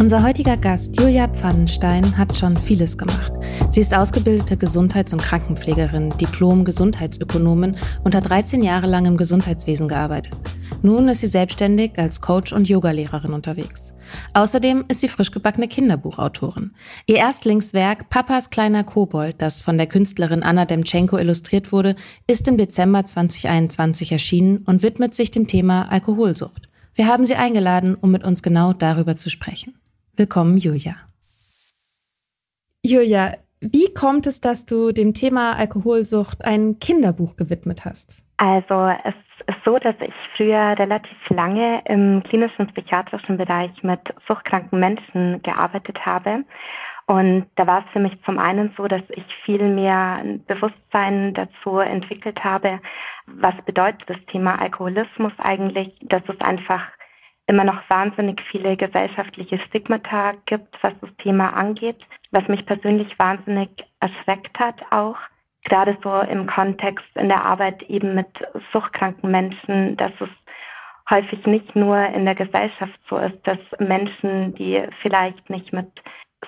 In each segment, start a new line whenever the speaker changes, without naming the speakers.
Unser heutiger Gast Julia Pfannenstein hat schon vieles gemacht. Sie ist ausgebildete Gesundheits- und Krankenpflegerin, Diplom-Gesundheitsökonomin und hat 13 Jahre lang im Gesundheitswesen gearbeitet. Nun ist sie selbstständig als Coach und Yogalehrerin unterwegs. Außerdem ist sie frisch gebackene Kinderbuchautorin. Ihr Erstlingswerk Papas kleiner Kobold, das von der Künstlerin Anna Demtschenko illustriert wurde, ist im Dezember 2021 erschienen und widmet sich dem Thema Alkoholsucht. Wir haben sie eingeladen, um mit uns genau darüber zu sprechen. Willkommen, Julia. Julia, wie kommt es, dass du dem Thema Alkoholsucht ein Kinderbuch gewidmet hast?
Also es ist so, dass ich früher relativ lange im klinischen psychiatrischen Bereich mit suchtkranken Menschen gearbeitet habe. Und da war es für mich zum einen so, dass ich viel mehr ein Bewusstsein dazu entwickelt habe, was bedeutet das Thema Alkoholismus eigentlich, dass es einfach immer noch wahnsinnig viele gesellschaftliche Stigmata gibt, was das Thema angeht, was mich persönlich wahnsinnig erschreckt hat auch. Gerade so im Kontext in der Arbeit eben mit suchtkranken Menschen, dass es häufig nicht nur in der Gesellschaft so ist, dass Menschen, die vielleicht nicht mit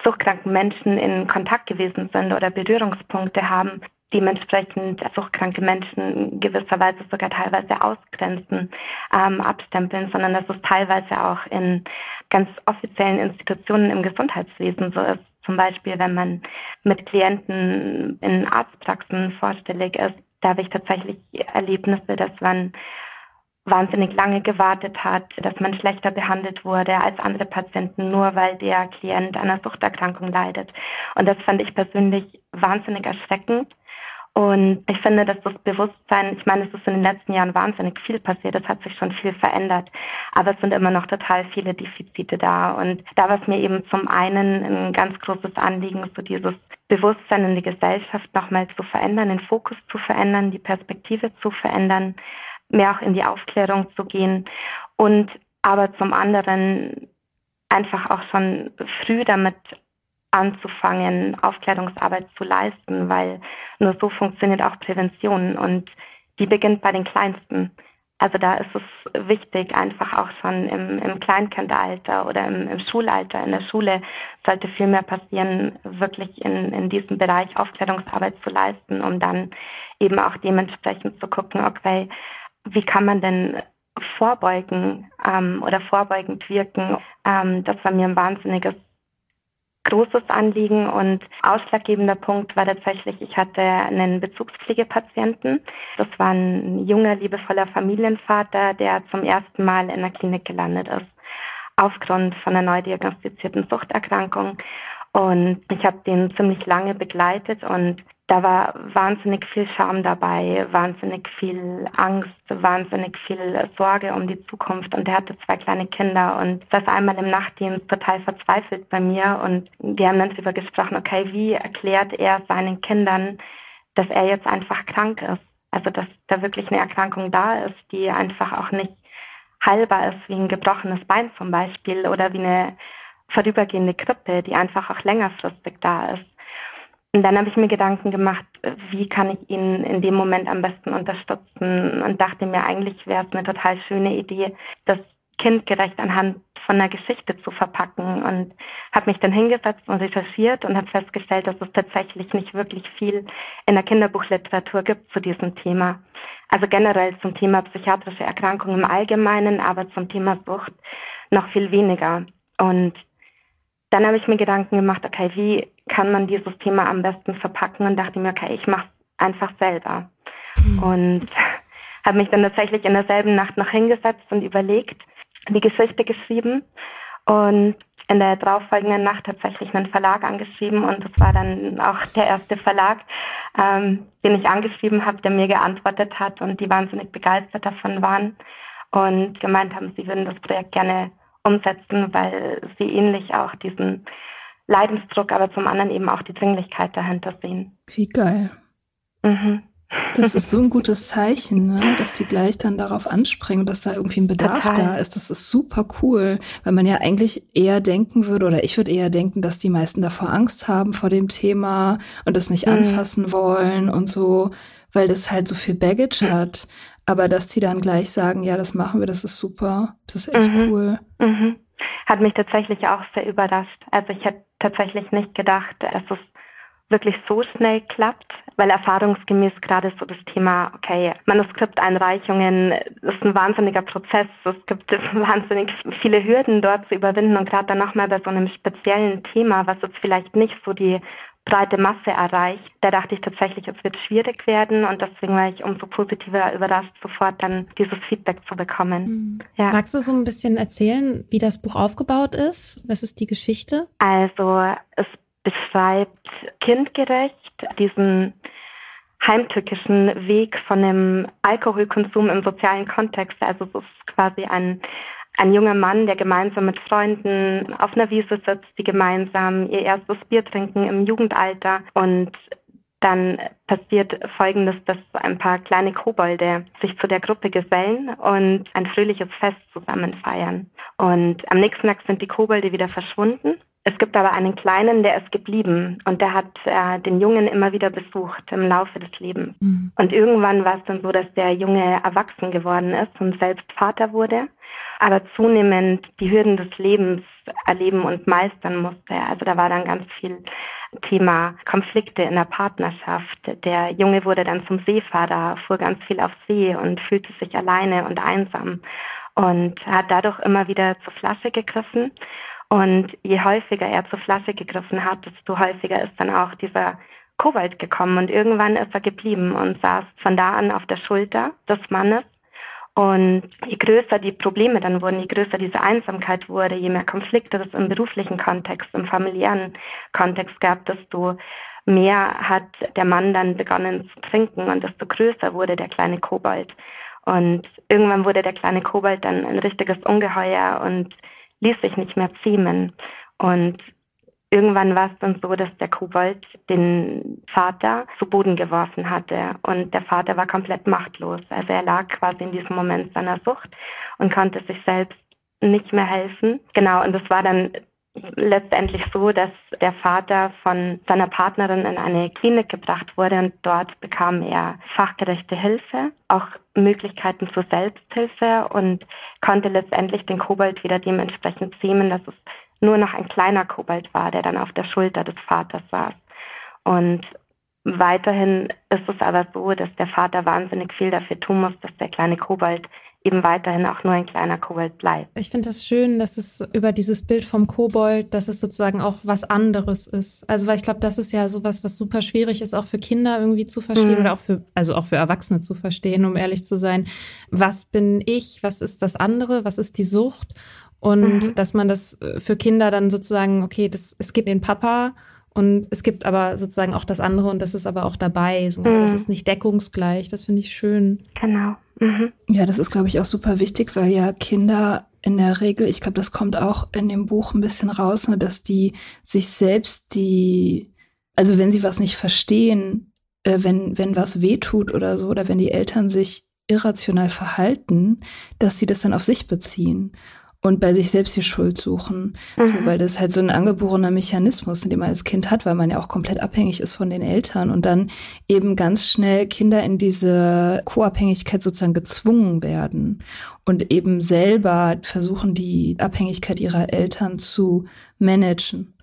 suchtkranken Menschen in Kontakt gewesen sind oder Berührungspunkte haben, dementsprechend suchtkranke Menschen gewisserweise sogar teilweise ausgrenzen, ähm, abstempeln, sondern dass es teilweise auch in ganz offiziellen Institutionen im Gesundheitswesen so ist. Zum Beispiel, wenn man mit Klienten in Arztpraxen vorstellig ist, da habe ich tatsächlich Erlebnisse, dass man wahnsinnig lange gewartet hat, dass man schlechter behandelt wurde als andere Patienten, nur weil der Klient an einer Suchterkrankung leidet. Und das fand ich persönlich wahnsinnig erschreckend. Und ich finde, dass das Bewusstsein, ich meine, es ist in den letzten Jahren wahnsinnig viel passiert, es hat sich schon viel verändert, aber es sind immer noch total viele Defizite da. Und da war es mir eben zum einen ein ganz großes Anliegen, so dieses Bewusstsein in die Gesellschaft nochmal zu verändern, den Fokus zu verändern, die Perspektive zu verändern, mehr auch in die Aufklärung zu gehen und aber zum anderen einfach auch schon früh damit anzufangen, Aufklärungsarbeit zu leisten, weil nur so funktioniert auch Prävention und die beginnt bei den Kleinsten. Also da ist es wichtig, einfach auch schon im, im Kleinkindalter oder im, im, Schulalter, in der Schule sollte viel mehr passieren, wirklich in, in diesem Bereich Aufklärungsarbeit zu leisten, um dann eben auch dementsprechend zu gucken, okay, wie kann man denn vorbeugen ähm, oder vorbeugend wirken. Ähm, das war mir ein wahnsinniges großes Anliegen und ausschlaggebender Punkt war tatsächlich, ich hatte einen Bezugspflegepatienten. Das war ein junger, liebevoller Familienvater, der zum ersten Mal in der Klinik gelandet ist, aufgrund von einer neu diagnostizierten Suchterkrankung. Und ich habe den ziemlich lange begleitet und da war wahnsinnig viel Scham dabei, wahnsinnig viel Angst, wahnsinnig viel Sorge um die Zukunft. Und er hatte zwei kleine Kinder und saß einmal im Nachtdienst total verzweifelt bei mir. Und wir haben dann darüber gesprochen, okay, wie erklärt er seinen Kindern, dass er jetzt einfach krank ist? Also, dass da wirklich eine Erkrankung da ist, die einfach auch nicht heilbar ist, wie ein gebrochenes Bein zum Beispiel oder wie eine vorübergehende Grippe, die einfach auch längerfristig da ist. Und dann habe ich mir Gedanken gemacht, wie kann ich ihn in dem Moment am besten unterstützen und dachte mir, eigentlich wäre es eine total schöne Idee, das kindgerecht anhand von einer Geschichte zu verpacken und habe mich dann hingesetzt und recherchiert und habe festgestellt, dass es tatsächlich nicht wirklich viel in der Kinderbuchliteratur gibt zu diesem Thema. Also generell zum Thema psychiatrische Erkrankungen im Allgemeinen, aber zum Thema Sucht noch viel weniger. Und dann habe ich mir Gedanken gemacht, okay, wie kann man dieses Thema am besten verpacken und dachte mir, okay, ich mache es einfach selber. Mhm. Und habe mich dann tatsächlich in derselben Nacht noch hingesetzt und überlegt, die Geschichte geschrieben und in der darauffolgenden Nacht tatsächlich einen Verlag angeschrieben und das war dann auch der erste Verlag, ähm, den ich angeschrieben habe, der mir geantwortet hat und die wahnsinnig begeistert davon waren und gemeint haben, sie würden das Projekt gerne umsetzen, weil sie ähnlich auch diesen Leidensdruck, aber zum anderen eben auch die Dringlichkeit dahinter sehen.
Wie geil. Mhm. Das ist so ein gutes Zeichen, ne? dass die gleich dann darauf anspringen, dass da irgendwie ein Bedarf Total. da ist. Das ist super cool, weil man ja eigentlich eher denken würde, oder ich würde eher denken, dass die meisten davor Angst haben vor dem Thema und das nicht mhm. anfassen wollen und so, weil das halt so viel Baggage hat. Aber dass die dann gleich sagen, ja, das machen wir, das ist super, das ist echt mhm. cool.
Mhm. Hat mich tatsächlich auch sehr überrascht. Also ich hätte tatsächlich nicht gedacht, dass es wirklich so schnell klappt, weil erfahrungsgemäß gerade so das Thema, okay, Manuskripteinreichungen ist ein wahnsinniger Prozess. Es gibt wahnsinnig viele Hürden dort zu überwinden und gerade dann nochmal bei so einem speziellen Thema, was jetzt vielleicht nicht so die breite Masse erreicht. Da dachte ich tatsächlich, es wird schwierig werden und deswegen war ich umso positiver überrascht, sofort dann dieses Feedback zu bekommen.
Mhm. Ja. Magst du so ein bisschen erzählen, wie das Buch aufgebaut ist? Was ist die Geschichte?
Also es beschreibt kindgerecht diesen heimtückischen Weg von dem Alkoholkonsum im sozialen Kontext. Also es ist quasi ein ein junger Mann, der gemeinsam mit Freunden auf einer Wiese sitzt, die gemeinsam ihr erstes Bier trinken im Jugendalter und dann passiert Folgendes, dass ein paar kleine Kobolde sich zu der Gruppe gesellen und ein fröhliches Fest zusammen feiern. Und am nächsten Tag sind die Kobolde wieder verschwunden. Es gibt aber einen kleinen, der ist geblieben und der hat äh, den Jungen immer wieder besucht im Laufe des Lebens. Mhm. Und irgendwann war es dann so, dass der Junge erwachsen geworden ist und selbst Vater wurde aber zunehmend die Hürden des Lebens erleben und meistern musste. Also da war dann ganz viel Thema Konflikte in der Partnerschaft. Der Junge wurde dann zum Seefahrer, fuhr ganz viel auf See und fühlte sich alleine und einsam und hat dadurch immer wieder zur Flasche gegriffen. Und je häufiger er zur Flasche gegriffen hat, desto häufiger ist dann auch dieser Kobalt gekommen und irgendwann ist er geblieben und saß von da an auf der Schulter des Mannes und je größer die Probleme dann wurden, je größer diese Einsamkeit wurde, je mehr Konflikte es im beruflichen Kontext, im familiären Kontext gab, desto mehr hat der Mann dann begonnen zu trinken und desto größer wurde der kleine Kobold. Und irgendwann wurde der kleine Kobold dann ein richtiges Ungeheuer und ließ sich nicht mehr zähmen. Und irgendwann war es dann so, dass der Kobold den Vater zu Boden geworfen hatte und der Vater war komplett machtlos. Also er lag quasi in diesem Moment seiner Sucht und konnte sich selbst nicht mehr helfen. Genau, und das war dann letztendlich so, dass der Vater von seiner Partnerin in eine Klinik gebracht wurde und dort bekam er fachgerechte Hilfe, auch Möglichkeiten zur Selbsthilfe und konnte letztendlich den Kobold wieder dementsprechend zähmen, dass es nur noch ein kleiner Kobold war, der dann auf der Schulter des Vaters saß. Und weiterhin ist es aber so, dass der Vater wahnsinnig viel dafür tun muss, dass der kleine Kobold eben weiterhin auch nur ein kleiner Kobold bleibt.
Ich finde das schön, dass es über dieses Bild vom Kobold, dass es sozusagen auch was anderes ist. Also weil ich glaube, das ist ja sowas, was super schwierig ist, auch für Kinder irgendwie zu verstehen mhm. oder auch für, also auch für Erwachsene zu verstehen, um ehrlich zu sein. Was bin ich? Was ist das andere? Was ist die Sucht? Und mhm. dass man das für Kinder dann sozusagen, okay, das, es gibt den Papa und es gibt aber sozusagen auch das andere und das ist aber auch dabei. So, mhm. Das ist nicht deckungsgleich. Das finde ich schön.
Genau. Mhm.
Ja, das ist, glaube ich, auch super wichtig, weil ja Kinder in der Regel, ich glaube, das kommt auch in dem Buch ein bisschen raus, ne, dass die sich selbst die, also wenn sie was nicht verstehen, äh, wenn, wenn was wehtut oder so, oder wenn die Eltern sich irrational verhalten, dass sie das dann auf sich beziehen und bei sich selbst die Schuld suchen. Mhm. So, weil das halt so ein angeborener Mechanismus, den man als Kind hat, weil man ja auch komplett abhängig ist von den Eltern und dann eben ganz schnell Kinder in diese Co-Abhängigkeit sozusagen gezwungen werden und eben selber versuchen, die Abhängigkeit ihrer Eltern zu managen.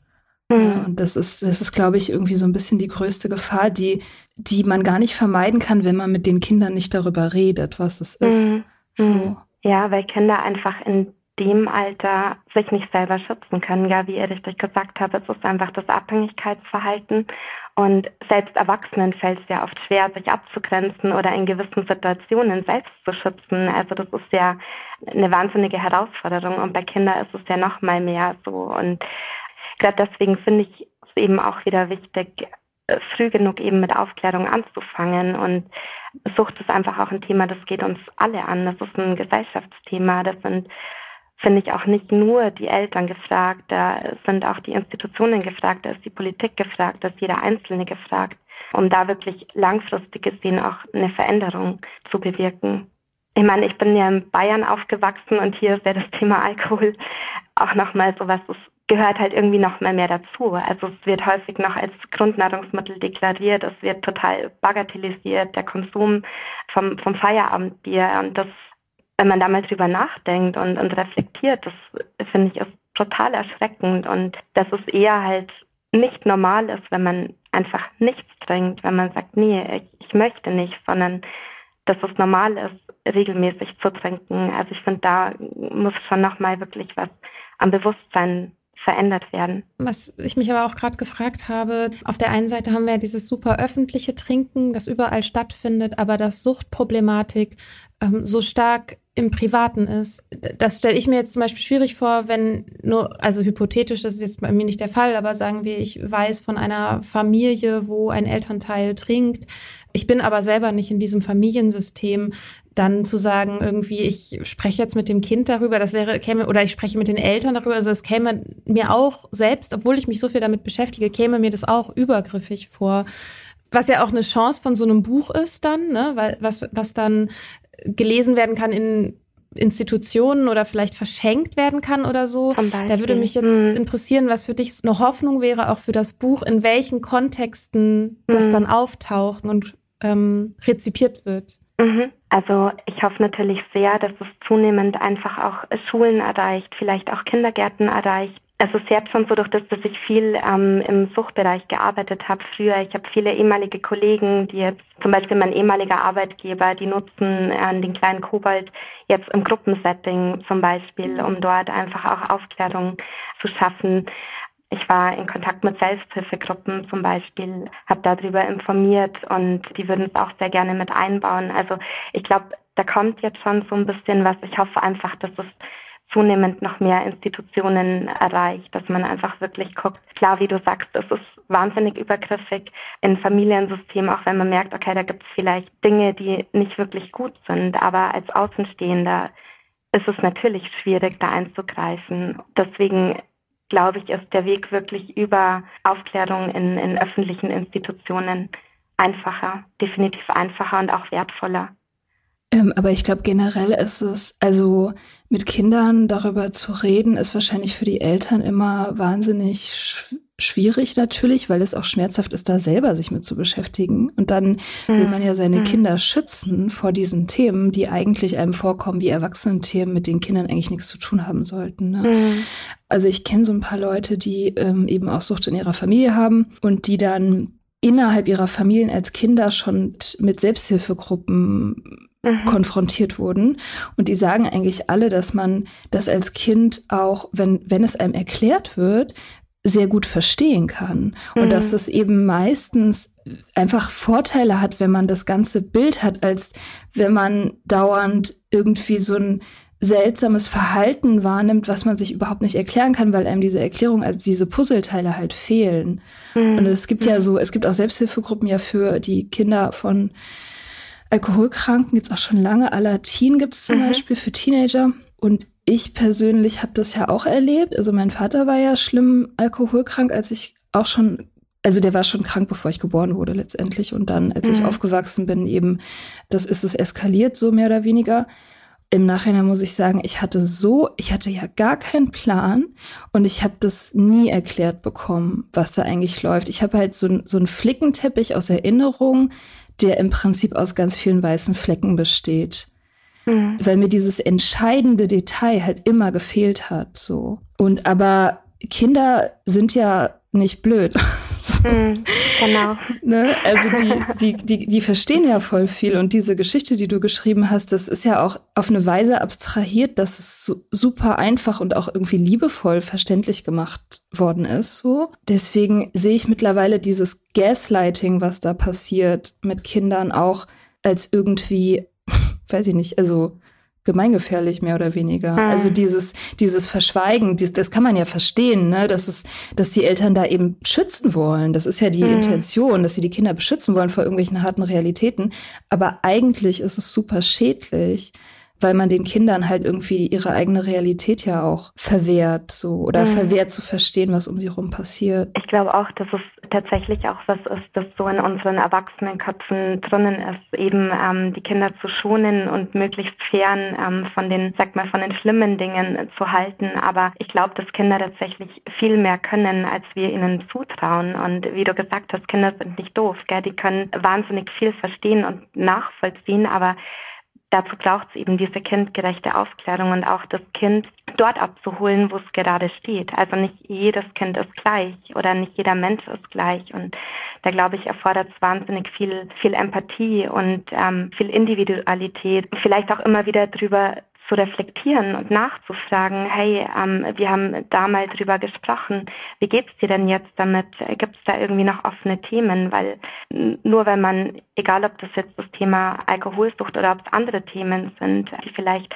Mhm. Ja, und das ist, das ist, glaube ich, irgendwie so ein bisschen die größte Gefahr, die, die man gar nicht vermeiden kann, wenn man mit den Kindern nicht darüber redet, was es ist. Mhm. So.
Ja, weil Kinder einfach in dem Alter sich nicht selber schützen können. Ja, wie ihr richtig gesagt habt, es ist einfach das Abhängigkeitsverhalten. Und selbst Erwachsenen fällt es ja oft schwer, sich abzugrenzen oder in gewissen Situationen selbst zu schützen. Also das ist ja eine wahnsinnige Herausforderung. Und bei Kindern ist es ja noch mal mehr so. Und gerade deswegen finde ich es eben auch wieder wichtig, früh genug eben mit Aufklärung anzufangen. Und Sucht ist einfach auch ein Thema, das geht uns alle an. Das ist ein Gesellschaftsthema. Das sind finde ich auch nicht nur die Eltern gefragt, da sind auch die Institutionen gefragt, da ist die Politik gefragt, da ist jeder Einzelne gefragt, um da wirklich langfristig gesehen auch eine Veränderung zu bewirken. Ich meine, ich bin ja in Bayern aufgewachsen und hier ja das Thema Alkohol auch nochmal so was, das gehört halt irgendwie noch mal mehr dazu. Also es wird häufig noch als Grundnahrungsmittel deklariert, es wird total bagatellisiert, der Konsum vom, vom Feierabendbier und das wenn man da mal drüber nachdenkt und, und reflektiert, das finde ich ist total erschreckend und dass es eher halt nicht normal ist, wenn man einfach nichts trinkt, wenn man sagt, nee, ich, ich möchte nicht, sondern dass es normal ist, regelmäßig zu trinken. Also ich finde, da muss schon nochmal wirklich was am Bewusstsein verändert werden.
Was ich mich aber auch gerade gefragt habe, auf der einen Seite haben wir ja dieses super öffentliche Trinken, das überall stattfindet, aber dass Suchtproblematik ähm, so stark im Privaten ist. Das stelle ich mir jetzt zum Beispiel schwierig vor, wenn nur, also hypothetisch, das ist jetzt bei mir nicht der Fall, aber sagen wir, ich weiß von einer Familie, wo ein Elternteil trinkt. Ich bin aber selber nicht in diesem Familiensystem. Dann zu sagen, irgendwie, ich spreche jetzt mit dem Kind darüber, das wäre, käme, oder ich spreche mit den Eltern darüber, also es käme mir auch selbst, obwohl ich mich so viel damit beschäftige, käme mir das auch übergriffig vor was ja auch eine Chance von so einem Buch ist dann, ne? weil was was dann gelesen werden kann in Institutionen oder vielleicht verschenkt werden kann oder so. Da würde mich jetzt hm. interessieren, was für dich eine Hoffnung wäre, auch für das Buch, in welchen Kontexten das hm. dann auftaucht und ähm, rezipiert wird.
Mhm. Also ich hoffe natürlich sehr, dass es zunehmend einfach auch Schulen erreicht, vielleicht auch Kindergärten erreicht, also schon so, durch das, dass ich viel ähm, im Suchtbereich gearbeitet habe früher. Ich habe viele ehemalige Kollegen, die jetzt zum Beispiel mein ehemaliger Arbeitgeber, die nutzen äh, den kleinen Kobold jetzt im Gruppensetting zum Beispiel, um dort einfach auch Aufklärung zu schaffen. Ich war in Kontakt mit Selbsthilfegruppen zum Beispiel, habe darüber informiert und die würden es auch sehr gerne mit einbauen. Also ich glaube, da kommt jetzt schon so ein bisschen was. Ich hoffe einfach, dass es zunehmend noch mehr Institutionen erreicht, dass man einfach wirklich guckt. Klar, wie du sagst, es ist wahnsinnig übergriffig in Familiensystemen, auch wenn man merkt, okay, da gibt es vielleicht Dinge, die nicht wirklich gut sind, aber als Außenstehender ist es natürlich schwierig, da einzugreifen. Deswegen glaube ich, ist der Weg wirklich über Aufklärung in, in öffentlichen Institutionen einfacher, definitiv einfacher und auch wertvoller.
Ähm, aber ich glaube, generell ist es, also mit Kindern darüber zu reden, ist wahrscheinlich für die Eltern immer wahnsinnig sch schwierig natürlich, weil es auch schmerzhaft ist, da selber sich mit zu beschäftigen. Und dann will man ja seine mhm. Kinder schützen vor diesen Themen, die eigentlich einem vorkommen wie Erwachsenen-Themen, mit denen Kindern eigentlich nichts zu tun haben sollten. Ne? Mhm. Also ich kenne so ein paar Leute, die ähm, eben auch Sucht in ihrer Familie haben und die dann innerhalb ihrer Familien als Kinder schon mit Selbsthilfegruppen mhm. konfrontiert wurden. Und die sagen eigentlich alle, dass man das als Kind auch, wenn, wenn es einem erklärt wird, sehr gut verstehen kann. Mhm. Und dass es eben meistens einfach Vorteile hat, wenn man das ganze Bild hat, als wenn man dauernd irgendwie so ein seltsames Verhalten wahrnimmt, was man sich überhaupt nicht erklären kann, weil einem diese Erklärung, also diese Puzzleteile halt fehlen. Mhm. Und es gibt ja mhm. so, es gibt auch Selbsthilfegruppen ja für die Kinder von Alkoholkranken gibt es auch schon lange. Alatin gibt es zum mhm. Beispiel für Teenager. Und ich persönlich habe das ja auch erlebt. Also mein Vater war ja schlimm alkoholkrank, als ich auch schon, also der war schon krank, bevor ich geboren wurde letztendlich. Und dann, als mhm. ich aufgewachsen bin, eben, das ist es eskaliert, so mehr oder weniger. Im Nachhinein muss ich sagen, ich hatte so, ich hatte ja gar keinen Plan und ich habe das nie erklärt bekommen, was da eigentlich läuft. Ich habe halt so, so einen Flickenteppich aus Erinnerung, der im Prinzip aus ganz vielen weißen Flecken besteht. Mhm. Weil mir dieses entscheidende Detail halt immer gefehlt hat, so. Und aber Kinder sind ja nicht blöd.
Mhm, genau.
ne? Also die, die, die, die verstehen ja voll viel. Und diese Geschichte, die du geschrieben hast, das ist ja auch auf eine Weise abstrahiert, dass es super einfach und auch irgendwie liebevoll verständlich gemacht worden ist. So. Deswegen sehe ich mittlerweile dieses Gaslighting, was da passiert mit Kindern auch als irgendwie, weiß ich nicht, also gemeingefährlich mehr oder weniger. Mhm. Also dieses dieses Verschweigen, dies, das kann man ja verstehen, ne, dass es, dass die Eltern da eben schützen wollen. Das ist ja die mhm. Intention, dass sie die Kinder beschützen wollen vor irgendwelchen harten Realitäten. Aber eigentlich ist es super schädlich weil man den Kindern halt irgendwie ihre eigene Realität ja auch verwehrt, so oder mhm. verwehrt zu verstehen, was um sie rum passiert.
Ich glaube auch, dass es tatsächlich auch was ist, das so in unseren Erwachsenenköpfen drinnen ist, eben ähm, die Kinder zu schonen und möglichst fern ähm, von den, sag mal, von den schlimmen Dingen zu halten. Aber ich glaube, dass Kinder tatsächlich viel mehr können, als wir ihnen zutrauen. Und wie du gesagt hast, Kinder sind nicht doof, gell? die können wahnsinnig viel verstehen und nachvollziehen, aber dazu braucht es eben diese kindgerechte Aufklärung und auch das Kind dort abzuholen, wo es gerade steht. Also nicht jedes Kind ist gleich oder nicht jeder Mensch ist gleich. Und da glaube ich, erfordert es wahnsinnig viel, viel Empathie und ähm, viel Individualität. Vielleicht auch immer wieder drüber zu reflektieren und nachzufragen, hey, ähm, wir haben da mal drüber gesprochen, wie geht's dir denn jetzt damit? Gibt es da irgendwie noch offene Themen? Weil nur wenn man, egal ob das jetzt das Thema Alkoholsucht oder ob es andere Themen sind, die vielleicht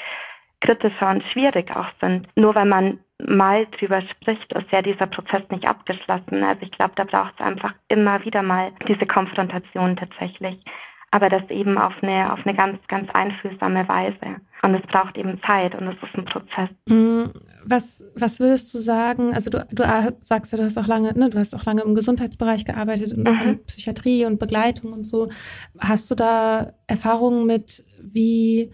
kritischer und schwierig auch sind, nur wenn man mal drüber spricht, ist ja dieser Prozess nicht abgeschlossen. Also ich glaube, da braucht es einfach immer wieder mal diese Konfrontation tatsächlich aber das eben auf eine, auf eine ganz, ganz einfühlsame Weise. Und es braucht eben Zeit und es ist ein Prozess.
Mm, was, was würdest du sagen? Also du, du sagst ja, du hast auch lange, ne, du hast auch lange im Gesundheitsbereich gearbeitet, in, mhm. Psychiatrie und Begleitung und so. Hast du da Erfahrungen mit, wie,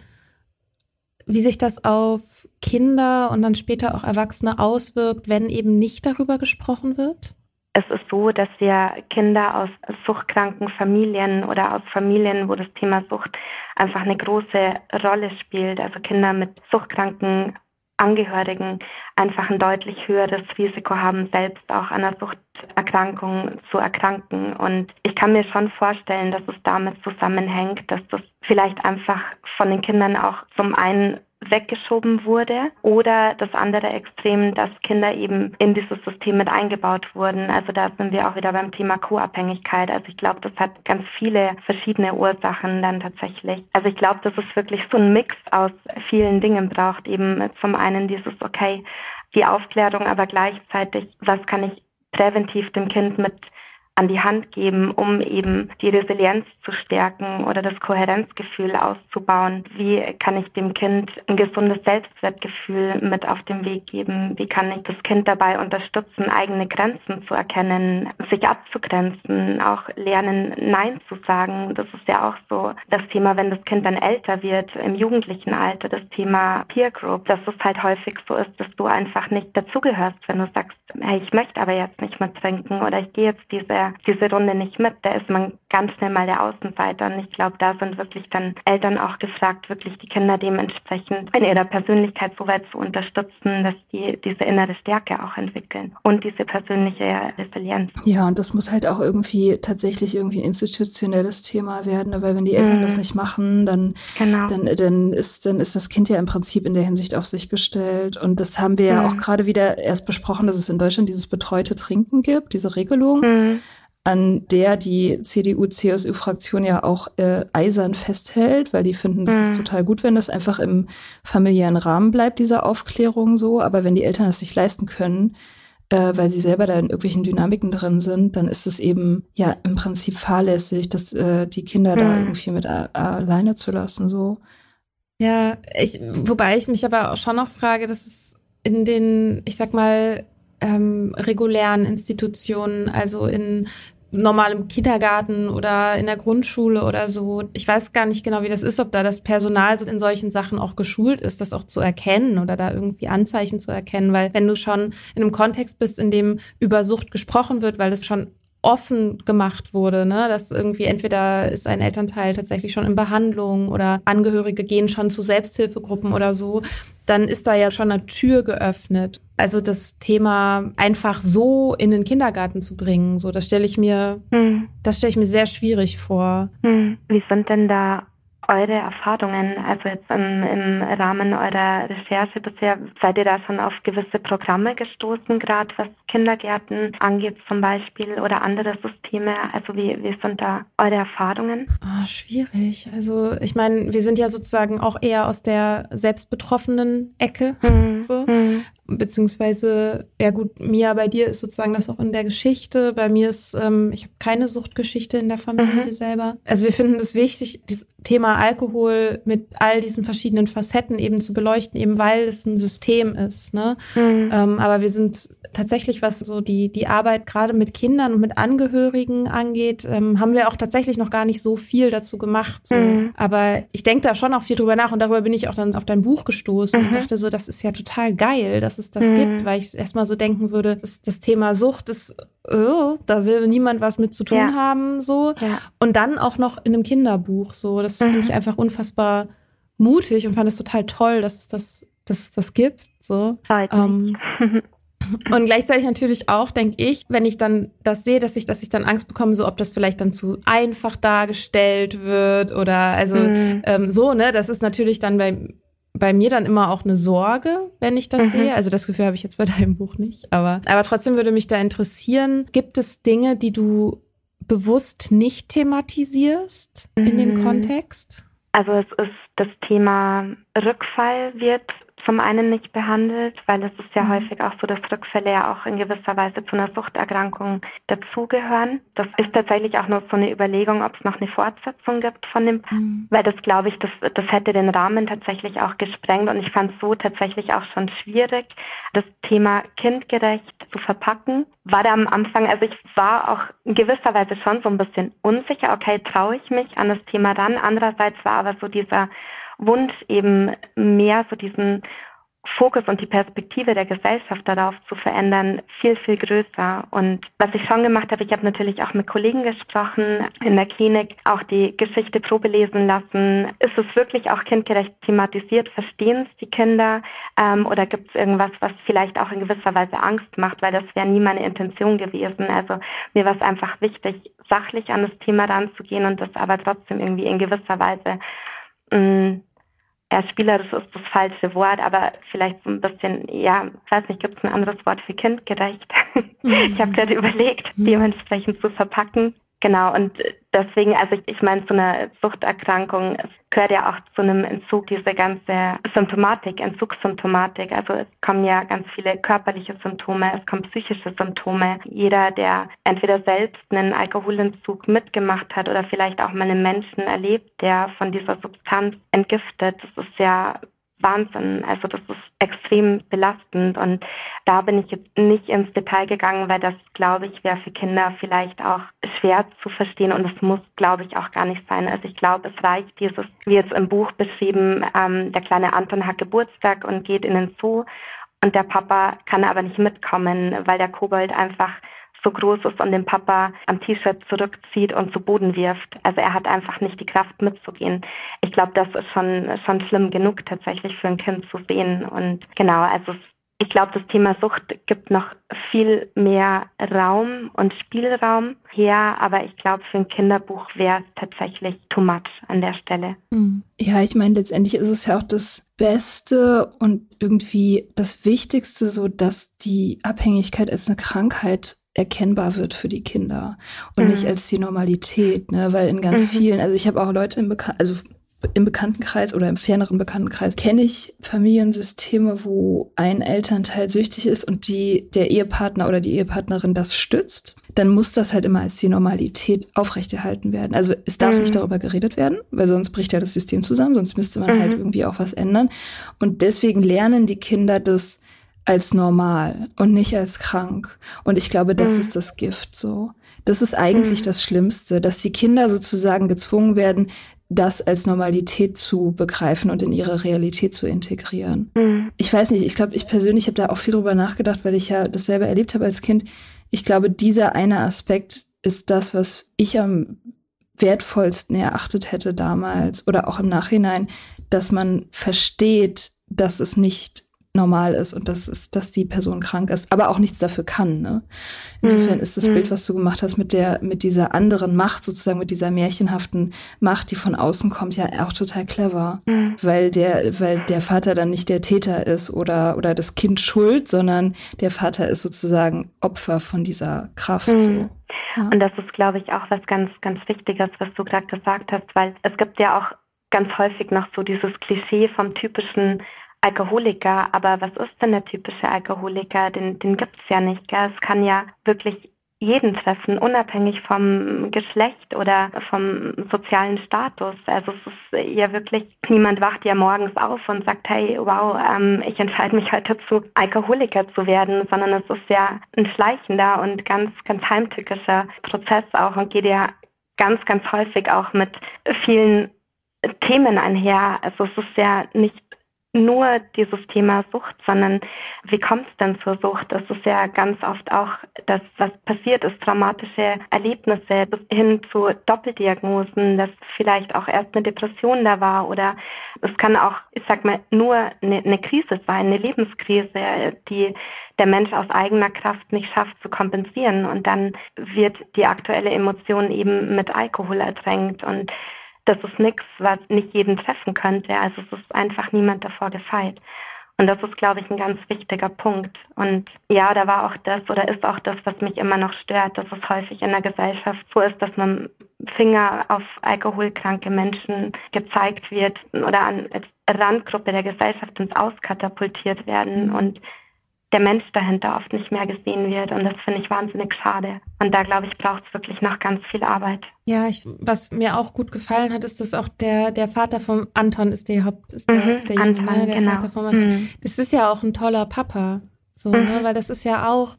wie sich das auf Kinder und dann später auch Erwachsene auswirkt, wenn eben nicht darüber gesprochen wird?
Es ist so, dass wir Kinder aus suchtkranken Familien oder aus Familien, wo das Thema Sucht einfach eine große Rolle spielt, also Kinder mit suchtkranken Angehörigen einfach ein deutlich höheres Risiko haben, selbst auch an einer Suchterkrankung zu erkranken. Und ich kann mir schon vorstellen, dass es damit zusammenhängt, dass das vielleicht einfach von den Kindern auch zum einen weggeschoben wurde oder das andere Extrem, dass Kinder eben in dieses System mit eingebaut wurden. Also da sind wir auch wieder beim Thema Co-Abhängigkeit. Also ich glaube, das hat ganz viele verschiedene Ursachen dann tatsächlich. Also ich glaube, dass es wirklich so ein Mix aus vielen Dingen braucht. Eben zum einen dieses, okay, die Aufklärung, aber gleichzeitig, was kann ich präventiv dem Kind mit an die Hand geben, um eben die Resilienz zu stärken oder das Kohärenzgefühl auszubauen? Wie kann ich dem Kind ein gesundes Selbstwertgefühl mit auf den Weg geben? Wie kann ich das Kind dabei unterstützen, eigene Grenzen zu erkennen, sich abzugrenzen, auch lernen, Nein zu sagen? Das ist ja auch so das Thema, wenn das Kind dann älter wird, im jugendlichen Alter, das Thema Peer Group, dass es halt häufig so ist, dass du einfach nicht dazugehörst, wenn du sagst, hey, ich möchte aber jetzt nicht mehr trinken oder ich gehe jetzt diese, diese Runde nicht mit, da ist man ganz schnell mal der Außenseiter. Und ich glaube, da sind wirklich dann Eltern auch gefragt, wirklich die Kinder dementsprechend in ihrer Persönlichkeit so weit zu unterstützen, dass die diese innere Stärke auch entwickeln und diese persönliche Resilienz.
Ja, und das muss halt auch irgendwie tatsächlich irgendwie ein institutionelles Thema werden, weil wenn die Eltern mhm. das nicht machen, dann, genau. dann, dann, ist, dann ist das Kind ja im Prinzip in der Hinsicht auf sich gestellt. Und das haben wir ja mhm. auch gerade wieder erst besprochen, dass es in Deutschland dieses betreute Trinken gibt, diese Regelung. Mhm an der die CDU-CSU-Fraktion ja auch äh, eisern festhält, weil die finden, das mhm. ist total gut, wenn das einfach im familiären Rahmen bleibt, diese Aufklärung so. Aber wenn die Eltern das nicht leisten können, äh, weil sie selber da in irgendwelchen Dynamiken drin sind, dann ist es eben ja im Prinzip fahrlässig, dass äh, die Kinder mhm. da irgendwie mit alleine zu lassen. so.
Ja, ich, wobei ich mich aber auch schon noch frage, dass es in den, ich sag mal, ähm, regulären Institutionen, also in normalem Kindergarten oder in der Grundschule oder so. Ich weiß gar nicht genau, wie das ist, ob da das Personal so in solchen Sachen auch geschult ist, das auch zu erkennen oder da irgendwie Anzeichen zu erkennen, weil wenn du schon in einem Kontext bist, in dem über Sucht gesprochen wird, weil das schon offen gemacht wurde, ne, dass irgendwie entweder ist ein Elternteil tatsächlich schon in Behandlung oder Angehörige gehen schon zu Selbsthilfegruppen oder so, dann ist da ja schon eine Tür geöffnet. Also das Thema einfach so in den Kindergarten zu bringen, so das stelle ich mir, hm. das stelle ich mir sehr schwierig vor.
Hm. Wie sind denn da eure Erfahrungen, also jetzt im, im Rahmen eurer Recherche bisher, seid ihr da schon auf gewisse Programme gestoßen, gerade was Kindergärten angeht zum Beispiel oder andere Systeme? Also wie, wie sind da eure Erfahrungen?
Oh, schwierig. Also ich meine, wir sind ja sozusagen auch eher aus der selbstbetroffenen Ecke. Hm. So. Hm beziehungsweise, ja gut, Mia, bei dir ist sozusagen das auch in der Geschichte. Bei mir ist, ähm, ich habe keine Suchtgeschichte in der Familie mhm. selber. Also wir finden es wichtig, das Thema Alkohol mit all diesen verschiedenen Facetten eben zu beleuchten, eben weil es ein System ist. Ne? Mhm. Ähm, aber wir sind tatsächlich, was so die, die Arbeit gerade mit Kindern und mit Angehörigen angeht, ähm, haben wir auch tatsächlich noch gar nicht so viel dazu gemacht. So. Mhm. Aber ich denke da schon auch viel drüber nach und darüber bin ich auch dann auf dein Buch gestoßen mhm. und dachte so, das ist ja total geil, dass es das mhm. gibt, weil ich erstmal so denken würde, das, das Thema Sucht ist oh, da will niemand was mit zu tun ja. haben, so. Ja. Und dann auch noch in einem Kinderbuch, so. Das mhm. finde ich einfach unfassbar mutig und fand es total toll, dass es das, dass es das gibt, so. Ähm, und gleichzeitig natürlich auch, denke ich, wenn ich dann das sehe, dass ich, dass ich dann Angst bekomme, so ob das vielleicht dann zu einfach dargestellt wird oder also mhm. ähm, so, ne? Das ist natürlich dann bei bei mir dann immer auch eine Sorge, wenn ich das mhm. sehe. Also das Gefühl habe ich jetzt bei deinem Buch nicht. Aber, aber trotzdem würde mich da interessieren, gibt es Dinge, die du bewusst nicht thematisierst mhm. in dem mhm. Kontext?
Also es ist das Thema Rückfall wird zum einen nicht behandelt, weil es ist ja mhm. häufig auch so, dass Rückfälle ja auch in gewisser Weise zu einer Suchterkrankung dazugehören. Das ist tatsächlich auch noch so eine Überlegung, ob es noch eine Fortsetzung gibt von dem, mhm. weil das glaube ich, das, das hätte den Rahmen tatsächlich auch gesprengt und ich fand es so tatsächlich auch schon schwierig, das Thema kindgerecht zu verpacken. War da am Anfang, also ich war auch in gewisser Weise schon so ein bisschen unsicher, okay, traue ich mich an das Thema ran. Andererseits war aber so dieser Wunsch eben mehr so diesen Fokus und die Perspektive der Gesellschaft darauf zu verändern, viel, viel größer. Und was ich schon gemacht habe, ich habe natürlich auch mit Kollegen gesprochen in der Klinik, auch die Geschichte Probe lesen lassen. Ist es wirklich auch kindgerecht thematisiert? Verstehen es die Kinder? Ähm, oder gibt es irgendwas, was vielleicht auch in gewisser Weise Angst macht? Weil das wäre nie meine Intention gewesen. Also mir war es einfach wichtig, sachlich an das Thema ranzugehen und das aber trotzdem irgendwie in gewisser Weise mh, mm, ja, spielerisch ist das falsche Wort, aber vielleicht so ein bisschen, ja, ich weiß nicht, gibt es ein anderes Wort für kindgerecht? ich habe gerade überlegt, mhm. dementsprechend zu verpacken. Genau, und deswegen, also ich, ich meine, so eine Suchterkrankung gehört ja auch zu einem Entzug, diese ganze Symptomatik, Entzugssymptomatik. Also es kommen ja ganz viele körperliche Symptome, es kommen psychische Symptome. Jeder, der entweder selbst einen Alkoholentzug mitgemacht hat oder vielleicht auch mal einen Menschen erlebt, der von dieser Substanz entgiftet, das ist ja Wahnsinn. Also das ist extrem belastend und da bin ich jetzt nicht ins Detail gegangen, weil das, glaube ich, wäre für Kinder vielleicht auch schwer zu verstehen und es muss, glaube ich, auch gar nicht sein. Also ich glaube, es reicht dieses, wie jetzt im Buch beschrieben, ähm, der kleine Anton hat Geburtstag und geht in den Zoo und der Papa kann aber nicht mitkommen, weil der Kobold einfach so groß ist und den Papa am T-Shirt zurückzieht und zu Boden wirft. Also er hat einfach nicht die Kraft mitzugehen. Ich glaube, das ist schon, schon schlimm genug tatsächlich für ein Kind zu sehen. Und genau, also ich glaube, das Thema Sucht gibt noch viel mehr Raum und Spielraum her, aber ich glaube, für ein Kinderbuch wäre es tatsächlich too much an der Stelle.
Hm. Ja, ich meine, letztendlich ist es ja auch das Beste und irgendwie das Wichtigste, so dass die Abhängigkeit als eine Krankheit erkennbar wird für die Kinder und mhm. nicht als die Normalität, ne? Weil in ganz mhm. vielen, also ich habe auch Leute im Bekan also im Bekanntenkreis oder im ferneren Bekanntenkreis kenne ich Familiensysteme, wo ein Elternteil süchtig ist und die der Ehepartner oder die Ehepartnerin das stützt, dann muss das halt immer als die Normalität aufrechterhalten werden. Also es darf mhm. nicht darüber geredet werden, weil sonst bricht ja das System zusammen, sonst müsste man halt mhm. irgendwie auch was ändern. Und deswegen lernen die Kinder das als normal und nicht als krank. Und ich glaube, das mhm. ist das Gift so. Das ist eigentlich mhm. das Schlimmste, dass die Kinder sozusagen gezwungen werden, das als Normalität zu begreifen und in ihre Realität zu integrieren. Mhm. Ich weiß nicht, ich glaube, ich persönlich habe da auch viel drüber nachgedacht, weil ich ja das selber erlebt habe als Kind. Ich glaube, dieser eine Aspekt ist das, was ich am wertvollsten erachtet hätte damals oder auch im Nachhinein, dass man versteht, dass es nicht normal ist und dass, ist, dass die Person krank ist, aber auch nichts dafür kann. Ne? Insofern mhm. ist das mhm. Bild, was du gemacht hast, mit der, mit dieser anderen Macht, sozusagen mit dieser märchenhaften Macht, die von außen kommt, ja auch total clever. Mhm. Weil der, weil der Vater dann nicht der Täter ist oder, oder das Kind schuld, sondern der Vater ist sozusagen Opfer von dieser Kraft. Mhm. So.
Ja. Und das ist, glaube ich, auch was ganz, ganz Wichtiges, was du gerade gesagt hast, weil es gibt ja auch ganz häufig noch so dieses Klischee vom typischen Alkoholiker, aber was ist denn der typische Alkoholiker? Den, den gibt es ja nicht. Gell? Es kann ja wirklich jeden treffen, unabhängig vom Geschlecht oder vom sozialen Status. Also es ist ja wirklich, niemand wacht ja morgens auf und sagt, hey, wow, ähm, ich entscheide mich heute dazu, Alkoholiker zu werden, sondern es ist ja ein schleichender und ganz, ganz heimtückischer Prozess auch und geht ja ganz, ganz häufig auch mit vielen Themen einher. Also es ist ja nicht nur dieses Thema Sucht, sondern wie kommt es denn zur Sucht? Das ist ja ganz oft auch das, was passiert ist, traumatische Erlebnisse bis hin zu Doppeldiagnosen, dass vielleicht auch erst eine Depression da war oder es kann auch, ich sag mal, nur eine, eine Krise sein, eine Lebenskrise, die der Mensch aus eigener Kraft nicht schafft zu kompensieren und dann wird die aktuelle Emotion eben mit Alkohol ertränkt und das ist nichts, was nicht jeden treffen könnte. Also es ist einfach niemand davor gefeit. Und das ist, glaube ich, ein ganz wichtiger Punkt. Und ja, da war auch das oder ist auch das, was mich immer noch stört, dass es häufig in der Gesellschaft so ist, dass man Finger auf alkoholkranke Menschen gezeigt wird oder an Randgruppe der Gesellschaft ins Auskatapultiert werden. Und der Mensch dahinter oft nicht mehr gesehen wird. Und das finde ich wahnsinnig schade. Und da, glaube ich, braucht es wirklich noch ganz viel Arbeit.
Ja, ich, was mir auch gut gefallen hat, ist, dass auch der, der Vater von Anton ist der Haupt, ist der, mhm, ist der Junge, ne? der genau. Vater von Anton. Mhm. Das ist ja auch ein toller Papa. So, mhm. ne? Weil das ist ja auch,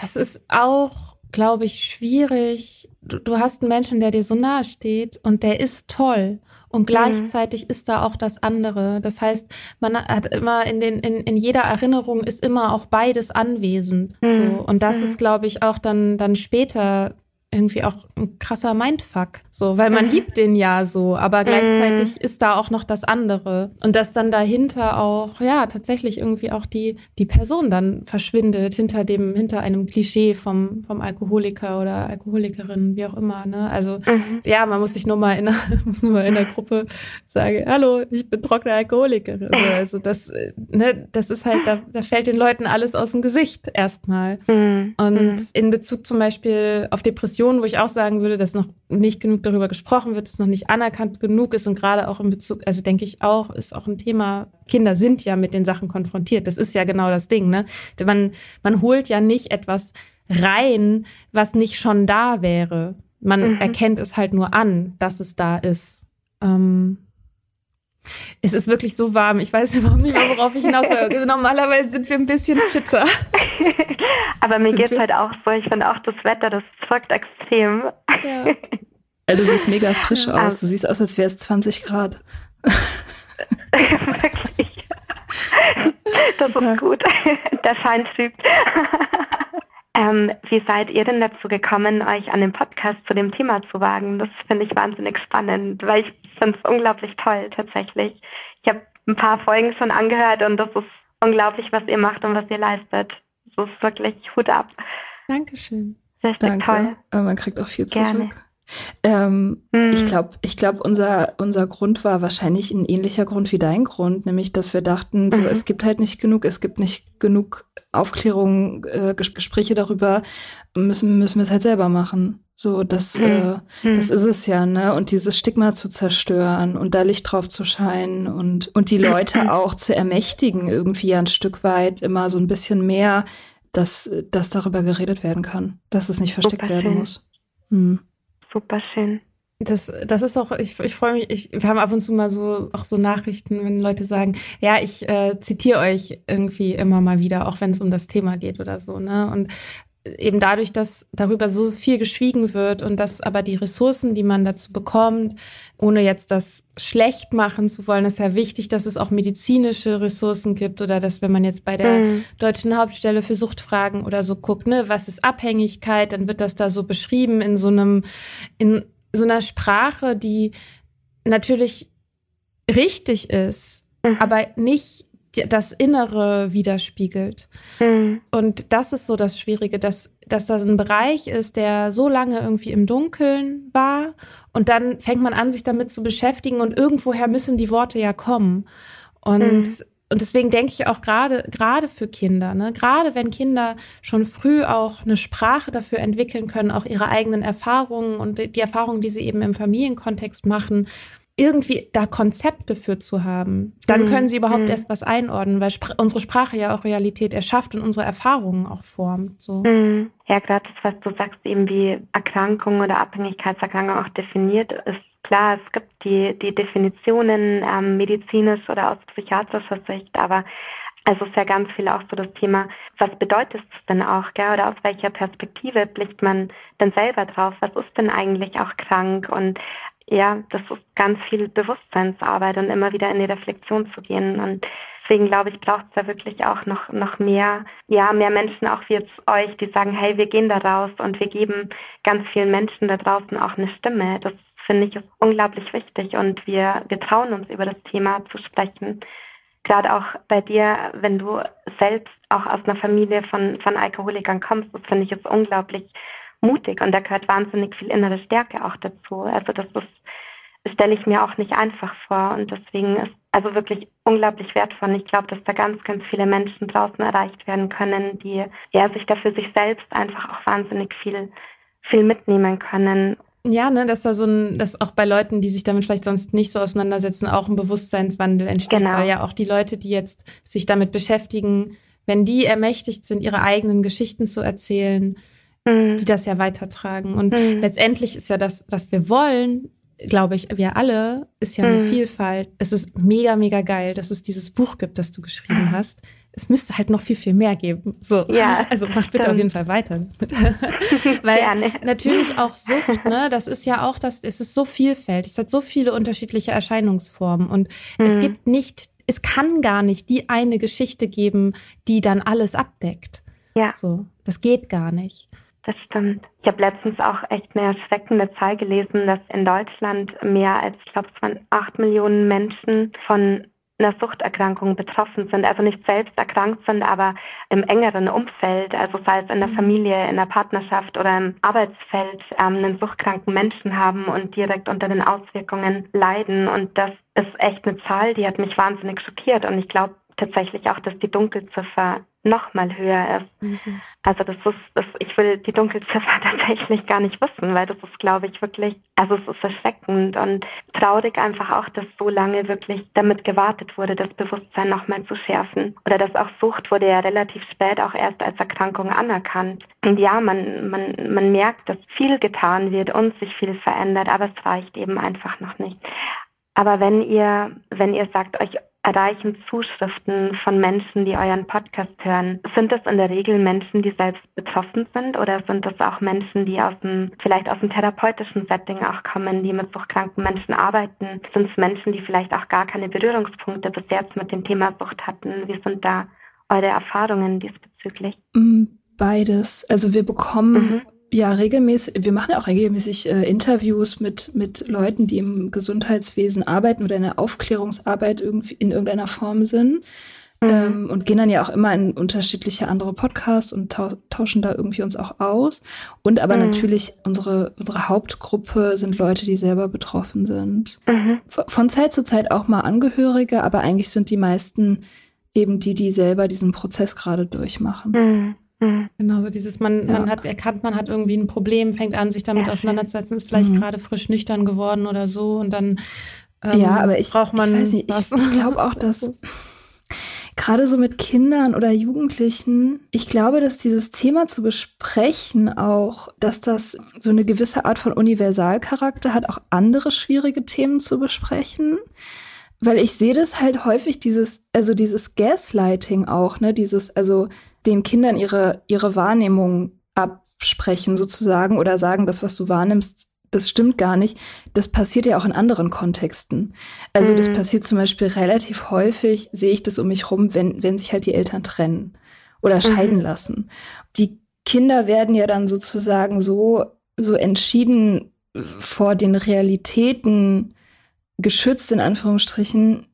das ist auch, glaube ich, schwierig. Du, du hast einen Menschen, der dir so nahe steht und der ist toll. Und mhm. gleichzeitig mhm. ist da auch das andere. Das heißt, man hat immer in den, in, in jeder Erinnerung ist immer auch beides anwesend. Mhm. So. Und das mhm. ist, glaube ich, auch dann, dann später irgendwie auch ein krasser Mindfuck, so, weil man mhm. liebt den ja so, aber gleichzeitig mhm. ist da auch noch das andere und dass dann dahinter auch, ja, tatsächlich irgendwie auch die, die Person dann verschwindet hinter dem, hinter einem Klischee vom, vom Alkoholiker oder Alkoholikerin, wie auch immer, ne, also, mhm. ja, man muss sich nur mal in, einer, muss nur mal in der Gruppe sagen, hallo, ich bin trockene Alkoholikerin, also, also das, ne, das ist halt, da, da fällt den Leuten alles aus dem Gesicht erstmal mhm. und mhm. in Bezug zum Beispiel auf Depressionen Diskussion, wo ich auch sagen würde, dass noch nicht genug darüber gesprochen wird, dass noch nicht anerkannt genug ist und gerade auch in Bezug, also denke ich auch, ist auch ein Thema. Kinder sind ja mit den Sachen konfrontiert. Das ist ja genau das Ding, ne? Man, man holt ja nicht etwas rein, was nicht schon da wäre. Man mhm. erkennt es halt nur an, dass es da ist. Ähm, es ist wirklich so warm. Ich weiß überhaupt nicht mehr, worauf ich hinaus will. Normalerweise sind wir ein bisschen fitter.
Aber mir geht es halt auch so. Ich finde auch das Wetter, das zockt extrem. Ja.
Also, du siehst mega frisch aus. Du siehst aus, als wäre es 20 Grad.
Wirklich. Das ist gut. Der Schein trübt. Ähm, wie seid ihr denn dazu gekommen, euch an den Podcast zu dem Thema zu wagen? Das finde ich wahnsinnig spannend, weil ich finde es unglaublich toll tatsächlich. Ich habe ein paar Folgen schon angehört und das ist unglaublich, was ihr macht und was ihr leistet. Das ist wirklich Hut ab.
Dankeschön.
Richtig Danke. toll. Aber man kriegt auch viel zurück. Gerne. Ähm, hm. Ich glaube, ich glaub, unser, unser Grund war wahrscheinlich ein ähnlicher Grund wie dein Grund, nämlich, dass wir dachten, so, mhm. es gibt halt nicht genug, es gibt nicht genug Aufklärung, äh, Gespräche darüber, müssen, müssen wir es halt selber machen. So, das, mhm. äh, hm. das ist es ja, ne? Und dieses Stigma zu zerstören und da Licht drauf zu scheinen und, und die Leute auch zu ermächtigen, irgendwie ein Stück weit immer so ein bisschen mehr, dass, dass darüber geredet werden kann, dass es nicht versteckt werden muss.
Mhm super schön.
Das, das ist auch, ich, ich freue mich, ich, wir haben ab und zu mal so auch so Nachrichten, wenn Leute sagen, ja, ich äh, zitiere euch irgendwie immer mal wieder, auch wenn es um das Thema geht oder so, ne? Und eben dadurch, dass darüber so viel geschwiegen wird und dass aber die Ressourcen, die man dazu bekommt, ohne jetzt das schlecht machen zu wollen, ist ja wichtig, dass es auch medizinische Ressourcen gibt oder dass, wenn man jetzt bei der mhm. deutschen Hauptstelle für Suchtfragen oder so guckt, ne, was ist Abhängigkeit, dann wird das da so beschrieben in so einem, in so einer Sprache, die natürlich richtig ist, mhm. aber nicht das Innere widerspiegelt. Mhm. Und das ist so das Schwierige, dass, dass das ein Bereich ist, der so lange irgendwie im Dunkeln war und dann fängt man an, sich damit zu beschäftigen und irgendwoher müssen die Worte ja kommen. Und, mhm. und deswegen denke ich auch gerade, gerade für Kinder, ne, gerade wenn Kinder schon früh auch eine Sprache dafür entwickeln können, auch ihre eigenen Erfahrungen und die Erfahrungen, die sie eben im Familienkontext machen, irgendwie da Konzepte für zu haben, dann mhm. können sie überhaupt mhm. erst was einordnen, weil Spr unsere Sprache ja auch Realität erschafft und unsere Erfahrungen auch formt. So.
Mhm. Ja, gerade das, was du sagst, eben wie Erkrankung oder Abhängigkeitserkrankung auch definiert ist. Klar, es gibt die, die Definitionen ähm, medizinisch oder aus psychiatrischer Sicht, aber also ist ja ganz viel auch so das Thema, was bedeutet es denn auch, gell? oder aus welcher Perspektive blickt man denn selber drauf? Was ist denn eigentlich auch krank? Und ja, das ist ganz viel Bewusstseinsarbeit und immer wieder in die Reflexion zu gehen. Und deswegen glaube ich, braucht es da wirklich auch noch, noch mehr, ja, mehr Menschen, auch wie jetzt euch, die sagen, hey, wir gehen da raus und wir geben ganz vielen Menschen da draußen auch eine Stimme. Das finde ich ist unglaublich wichtig und wir, wir trauen uns über das Thema zu sprechen. Gerade auch bei dir, wenn du selbst auch aus einer Familie von, von Alkoholikern kommst, das finde ich ist unglaublich mutig und da gehört wahnsinnig viel innere Stärke auch dazu. Also das ist, stelle ich mir auch nicht einfach vor und deswegen ist also wirklich unglaublich wertvoll. Und ich glaube, dass da ganz, ganz viele Menschen draußen erreicht werden können, die ja sich dafür sich selbst einfach auch wahnsinnig viel, viel mitnehmen können.
Ja, ne, dass da so ein, dass auch bei Leuten, die sich damit vielleicht sonst nicht so auseinandersetzen, auch ein Bewusstseinswandel entsteht, genau. weil ja auch die Leute, die jetzt sich damit beschäftigen, wenn die ermächtigt sind, ihre eigenen Geschichten zu erzählen, mhm. die das ja weitertragen. Und mhm. letztendlich ist ja das, was wir wollen, glaube ich, wir alle, ist ja eine mhm. Vielfalt. Es ist mega, mega geil, dass es dieses Buch gibt, das du geschrieben hast. Es müsste halt noch viel, viel mehr geben. So. Ja, also mach bitte auf jeden Fall weiter. Weil Gerne. natürlich auch Sucht, ne, das ist ja auch das, es ist so vielfältig, es hat so viele unterschiedliche Erscheinungsformen und mhm. es gibt nicht, es kann gar nicht die eine Geschichte geben, die dann alles abdeckt. Ja. So, das geht gar nicht.
Das stimmt. Ich habe letztens auch echt eine erschreckende Zahl gelesen, dass in Deutschland mehr als, ich glaube, es waren acht Millionen Menschen von einer Suchterkrankung betroffen sind, also nicht selbst erkrankt sind, aber im engeren Umfeld, also sei es in der mhm. Familie, in der Partnerschaft oder im Arbeitsfeld, ähm, einen suchtkranken Menschen haben und direkt unter den Auswirkungen leiden. Und das ist echt eine Zahl, die hat mich wahnsinnig schockiert. Und ich glaube, tatsächlich auch, dass die Dunkelziffer noch mal höher ist. Also das ist, das, ich will die Dunkelziffer tatsächlich gar nicht wissen, weil das ist, glaube ich, wirklich, also es ist erschreckend und traurig einfach auch, dass so lange wirklich damit gewartet wurde, das Bewusstsein noch mal zu schärfen. Oder dass auch Sucht wurde ja relativ spät auch erst als Erkrankung anerkannt. Und ja, man, man, man merkt, dass viel getan wird und sich viel verändert, aber es reicht eben einfach noch nicht. Aber wenn ihr, wenn ihr sagt, euch erreichen Zuschriften von Menschen, die euren Podcast hören. Sind das in der Regel Menschen, die selbst betroffen sind oder sind das auch Menschen, die aus dem, vielleicht aus dem therapeutischen Setting auch kommen, die mit suchtkranken Menschen arbeiten? Sind es Menschen, die vielleicht auch gar keine Berührungspunkte bis jetzt mit dem Thema Sucht hatten? Wie sind da eure Erfahrungen diesbezüglich?
Mm, beides. Also wir bekommen mhm ja regelmäßig, wir machen ja auch regelmäßig äh, Interviews mit, mit Leuten, die im Gesundheitswesen arbeiten oder in der Aufklärungsarbeit irgendwie in irgendeiner Form sind. Mhm. Ähm, und gehen dann ja auch immer in unterschiedliche andere Podcasts und tau tauschen da irgendwie uns auch aus. Und aber mhm. natürlich unsere, unsere Hauptgruppe sind Leute, die selber betroffen sind. Mhm. Von Zeit zu Zeit auch mal Angehörige, aber eigentlich sind die meisten eben die, die selber diesen Prozess gerade durchmachen.
Mhm. Genau, so dieses, man, ja. man hat erkannt, man hat irgendwie ein Problem, fängt an, sich damit ja. auseinanderzusetzen, ist vielleicht mhm. gerade frisch nüchtern geworden oder so und dann
ähm, ja, aber ich, braucht man. Ich, weiß nicht, ich, ich glaube auch, dass gerade so mit Kindern oder Jugendlichen, ich glaube, dass dieses Thema zu besprechen auch, dass das so eine gewisse Art von Universalcharakter hat, auch andere schwierige Themen zu besprechen. Weil ich sehe das halt häufig, dieses, also dieses Gaslighting auch, ne, dieses, also den Kindern ihre, ihre Wahrnehmung absprechen sozusagen oder sagen, das, was du wahrnimmst, das stimmt gar nicht. Das passiert ja auch in anderen Kontexten. Also mhm. das passiert zum Beispiel relativ häufig, sehe ich das um mich rum, wenn, wenn sich halt die Eltern trennen oder scheiden mhm. lassen. Die Kinder werden ja dann sozusagen so, so entschieden vor den Realitäten geschützt, in Anführungsstrichen,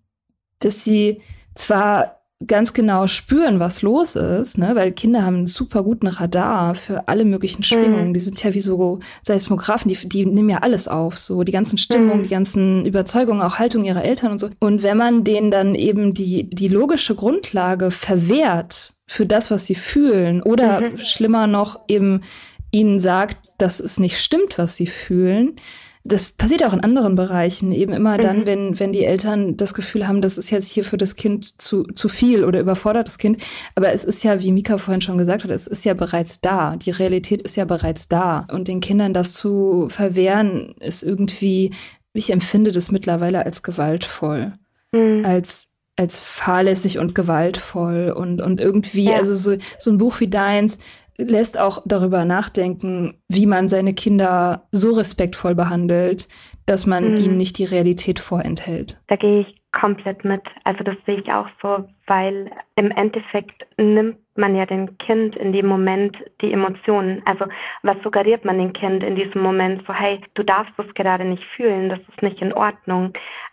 dass sie zwar ganz genau spüren, was los ist, ne? weil Kinder haben einen super guten Radar für alle möglichen Schwingungen. Mhm. Die sind ja wie so Seismographen, die, die nehmen ja alles auf, so die ganzen Stimmungen, mhm. die ganzen Überzeugungen, auch Haltung ihrer Eltern und so. Und wenn man denen dann eben die, die logische Grundlage verwehrt für das, was sie fühlen, oder mhm. schlimmer noch eben ihnen sagt, dass es nicht stimmt, was sie fühlen, das passiert auch in anderen Bereichen, eben immer dann, mhm. wenn, wenn die Eltern das Gefühl haben, das ist jetzt hier für das Kind zu, zu viel oder überfordert das Kind. Aber es ist ja, wie Mika vorhin schon gesagt hat, es ist ja bereits da. Die Realität ist ja bereits da. Und den Kindern das zu verwehren, ist irgendwie, ich empfinde das mittlerweile als gewaltvoll. Mhm. Als als fahrlässig und gewaltvoll und, und irgendwie, ja. also so, so ein Buch wie deins, lässt auch darüber nachdenken, wie man seine Kinder so respektvoll behandelt, dass man mhm. ihnen nicht die Realität vorenthält.
Da gehe ich komplett mit. Also das sehe ich auch so, weil im Endeffekt nimmt man ja dem Kind in dem Moment die Emotionen. Also was suggeriert man dem Kind in diesem Moment? So, hey, du darfst es gerade nicht fühlen, das ist nicht in Ordnung.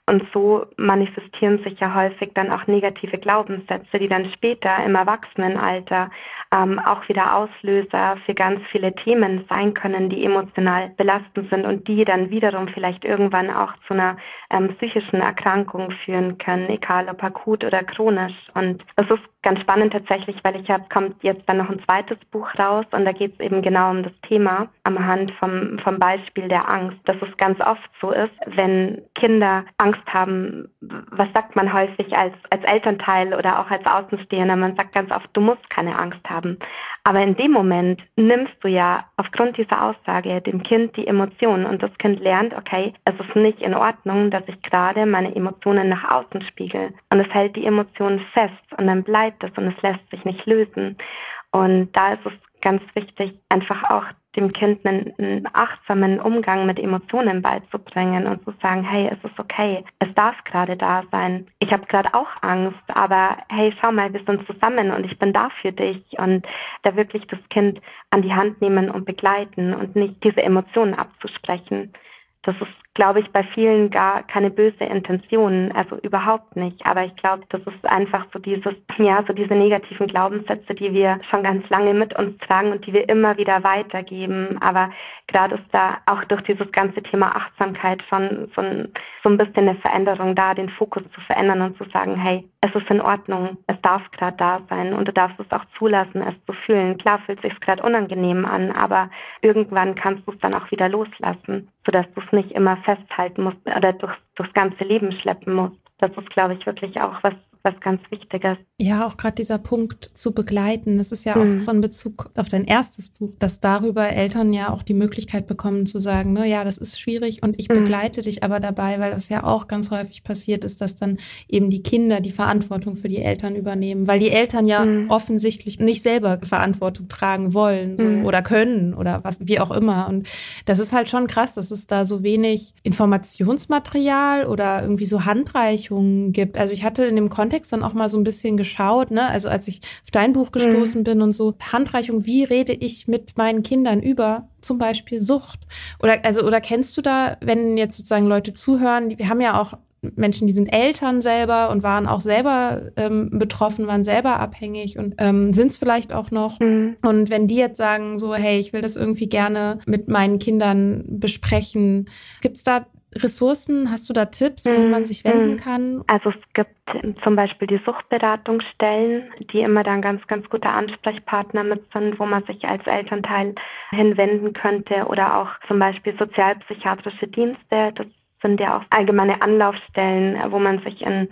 Und so manifestieren sich ja häufig dann auch negative Glaubenssätze, die dann später im Erwachsenenalter ähm, auch wieder Auslöser für ganz viele Themen sein können, die emotional belastend sind und die dann wiederum vielleicht irgendwann auch zu einer ähm, psychischen Erkrankung führen können, egal ob akut oder chronisch. Und es ist ganz spannend tatsächlich, weil ich habe, kommt jetzt dann noch ein zweites Buch raus und da geht es eben genau um das Thema am Hand vom, vom Beispiel der Angst, dass es ganz oft so ist, wenn Kinder Angst haben, was sagt man häufig als, als Elternteil oder auch als Außenstehender? Man sagt ganz oft, du musst keine Angst haben. Aber in dem Moment nimmst du ja aufgrund dieser Aussage dem Kind die Emotionen und das Kind lernt, okay, es ist nicht in Ordnung, dass ich gerade meine Emotionen nach außen spiegel. Und es hält die Emotionen fest und dann bleibt es und es lässt sich nicht lösen. Und da ist es ganz wichtig, einfach auch dem Kind einen, einen, achtsamen Umgang mit Emotionen beizubringen und zu sagen, hey, es ist okay, es darf gerade da sein. Ich habe gerade auch Angst, aber hey, schau mal, wir sind zusammen und ich bin da für dich und da wirklich das Kind an die Hand nehmen und begleiten und nicht diese Emotionen abzusprechen. Das ist glaube ich, bei vielen gar keine böse Intention, also überhaupt nicht. Aber ich glaube, das ist einfach so dieses, ja, so diese negativen Glaubenssätze, die wir schon ganz lange mit uns tragen und die wir immer wieder weitergeben. Aber gerade ist da auch durch dieses ganze Thema Achtsamkeit schon so ein, so ein bisschen eine Veränderung da, den Fokus zu verändern und zu sagen, hey, es ist in Ordnung, es darf gerade da sein und du darfst es auch zulassen, es zu fühlen. Klar fühlt es sich gerade unangenehm an, aber irgendwann kannst du es dann auch wieder loslassen, sodass du es nicht immer festhalten musst oder durchs, durchs ganze Leben schleppen musst. Das ist, glaube ich, wirklich auch was, was ganz Wichtiges.
Ja, auch gerade dieser Punkt zu begleiten. Das ist ja mhm. auch von Bezug auf dein erstes Buch, dass darüber Eltern ja auch die Möglichkeit bekommen zu sagen, ne, ja, das ist schwierig und ich mhm. begleite dich aber dabei, weil das ja auch ganz häufig passiert ist, dass dann eben die Kinder die Verantwortung für die Eltern übernehmen, weil die Eltern ja mhm. offensichtlich nicht selber Verantwortung tragen wollen so, mhm. oder können oder was, wie auch immer. Und das ist halt schon krass, dass es da so wenig Informationsmaterial oder irgendwie so Handreichungen gibt. Also ich hatte in dem Kontext Kontext dann auch mal so ein bisschen geschaut, ne? Also als ich auf dein Buch gestoßen mhm. bin und so, Handreichung, wie rede ich mit meinen Kindern über zum Beispiel Sucht? Oder, also, oder kennst du da, wenn jetzt sozusagen Leute zuhören, wir haben ja auch Menschen, die sind Eltern selber und waren auch selber ähm, betroffen, waren selber abhängig und ähm, sind es vielleicht auch noch. Mhm. Und wenn die jetzt sagen, so, hey, ich will das irgendwie gerne mit meinen Kindern besprechen, gibt es da Ressourcen? Hast du da Tipps, wo man sich wenden mhm. kann?
Also es gibt zum Beispiel die Suchtberatungsstellen, die immer dann ganz, ganz gute Ansprechpartner mit sind, wo man sich als Elternteil hinwenden könnte oder auch zum Beispiel sozialpsychiatrische Dienste. Das sind ja auch allgemeine Anlaufstellen, wo man sich in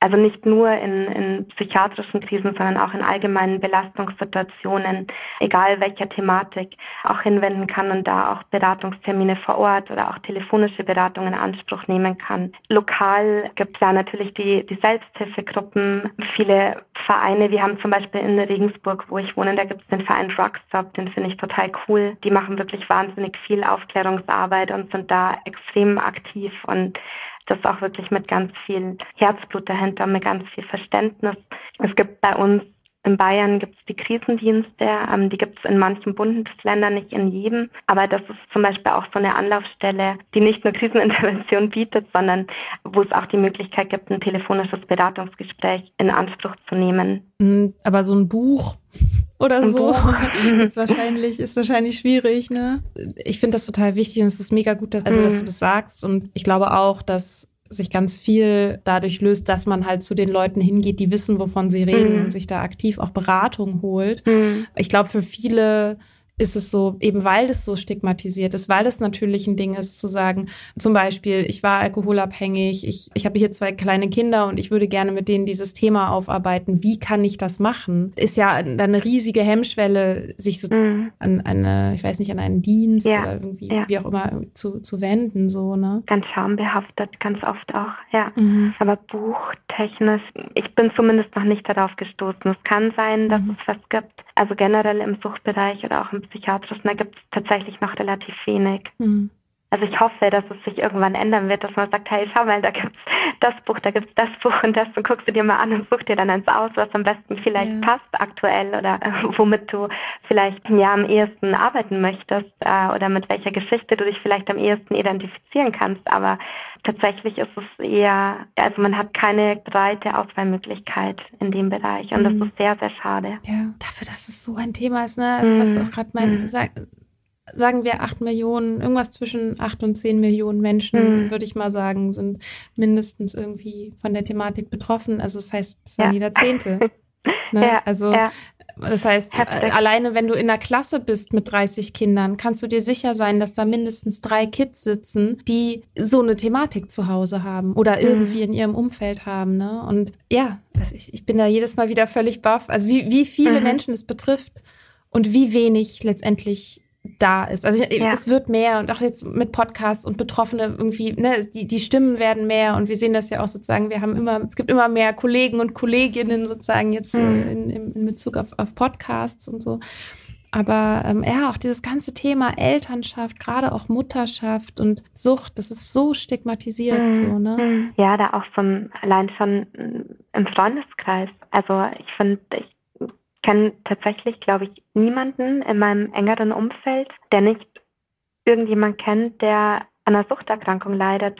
also nicht nur in, in psychiatrischen Krisen, sondern auch in allgemeinen Belastungssituationen, egal welcher Thematik, auch hinwenden kann und da auch Beratungstermine vor Ort oder auch telefonische Beratungen in Anspruch nehmen kann. Lokal gibt es ja natürlich die, die Selbsthilfegruppen, viele Vereine. Wir haben zum Beispiel in Regensburg, wo ich wohne, da gibt es den Verein Drugstop, den finde ich total cool. Die machen wirklich wahnsinnig viel Aufklärungsarbeit und sind da extrem aktiv und das auch wirklich mit ganz viel Herzblut dahinter, mit ganz viel Verständnis. Es gibt bei uns in Bayern gibt es die Krisendienste, ähm, die gibt es in manchen Bundesländern, nicht in jedem. Aber das ist zum Beispiel auch so eine Anlaufstelle, die nicht nur Krisenintervention bietet, sondern wo es auch die Möglichkeit gibt, ein telefonisches Beratungsgespräch in Anspruch zu nehmen.
Mm, aber so ein Buch oder so ist wahrscheinlich ist wahrscheinlich schwierig, ne? Ich finde das total wichtig und es ist mega gut, dass, also, dass du mhm. das sagst und ich glaube auch, dass sich ganz viel dadurch löst, dass man halt zu den Leuten hingeht, die wissen, wovon sie reden mhm. und sich da aktiv auch Beratung holt. Mhm. Ich glaube, für viele ist es so, eben weil es so stigmatisiert ist, weil es natürlich ein Ding ist, zu sagen, zum Beispiel, ich war alkoholabhängig, ich, ich habe hier zwei kleine Kinder und ich würde gerne mit denen dieses Thema aufarbeiten. Wie kann ich das machen? Ist ja dann eine riesige Hemmschwelle, sich so mhm. an eine, ich weiß nicht, an einen Dienst ja. oder irgendwie, ja. wie auch immer, zu, zu wenden, so, ne?
Ganz schambehaftet, ganz oft auch, ja. Mhm. Aber buchtechnisch, ich bin zumindest noch nicht darauf gestoßen. Es kann sein, dass mhm. es was gibt. Also generell im Suchtbereich oder auch im psychiatrischen, da gibt es tatsächlich noch relativ wenig. Mhm. Also ich hoffe, dass es sich irgendwann ändern wird, dass man sagt, hey, schau mal, da gibt's das Buch, da gibt's das Buch und das und guckst du dir mal an und such dir dann eins aus, was am besten vielleicht ja. passt aktuell oder äh, womit du vielleicht ja am ehesten arbeiten möchtest äh, oder mit welcher Geschichte du dich vielleicht am ehesten identifizieren kannst. Aber tatsächlich ist es eher, also man hat keine breite Auswahlmöglichkeit in dem Bereich und mhm. das ist sehr, sehr schade.
Ja, dafür, dass es so ein Thema ist, ne? Also was du auch gerade meinst, mhm sagen wir acht Millionen, irgendwas zwischen acht und zehn Millionen Menschen, mhm. würde ich mal sagen, sind mindestens irgendwie von der Thematik betroffen. Also das heißt, es ja. jeder Zehnte. Ne? Ja, also ja. das heißt, Heftig. alleine wenn du in einer Klasse bist mit 30 Kindern, kannst du dir sicher sein, dass da mindestens drei Kids sitzen, die so eine Thematik zu Hause haben oder mhm. irgendwie mhm. in ihrem Umfeld haben. Ne? Und ja, ich, ich bin da jedes Mal wieder völlig baff. Also wie, wie viele mhm. Menschen es betrifft und wie wenig letztendlich da ist. Also ich, ja. es wird mehr und auch jetzt mit Podcasts und Betroffene irgendwie, ne, die, die Stimmen werden mehr und wir sehen das ja auch sozusagen, wir haben immer, es gibt immer mehr Kollegen und Kolleginnen sozusagen jetzt mhm. in, in, in Bezug auf, auf Podcasts und so. Aber ähm, ja, auch dieses ganze Thema Elternschaft, gerade auch Mutterschaft und Sucht, das ist so stigmatisiert, mhm. so, ne?
Mhm. Ja, da auch von allein schon im Freundeskreis. Also ich finde, ich kenne tatsächlich, glaube ich, niemanden in meinem engeren Umfeld, der nicht irgendjemand kennt, der an einer Suchterkrankung leidet.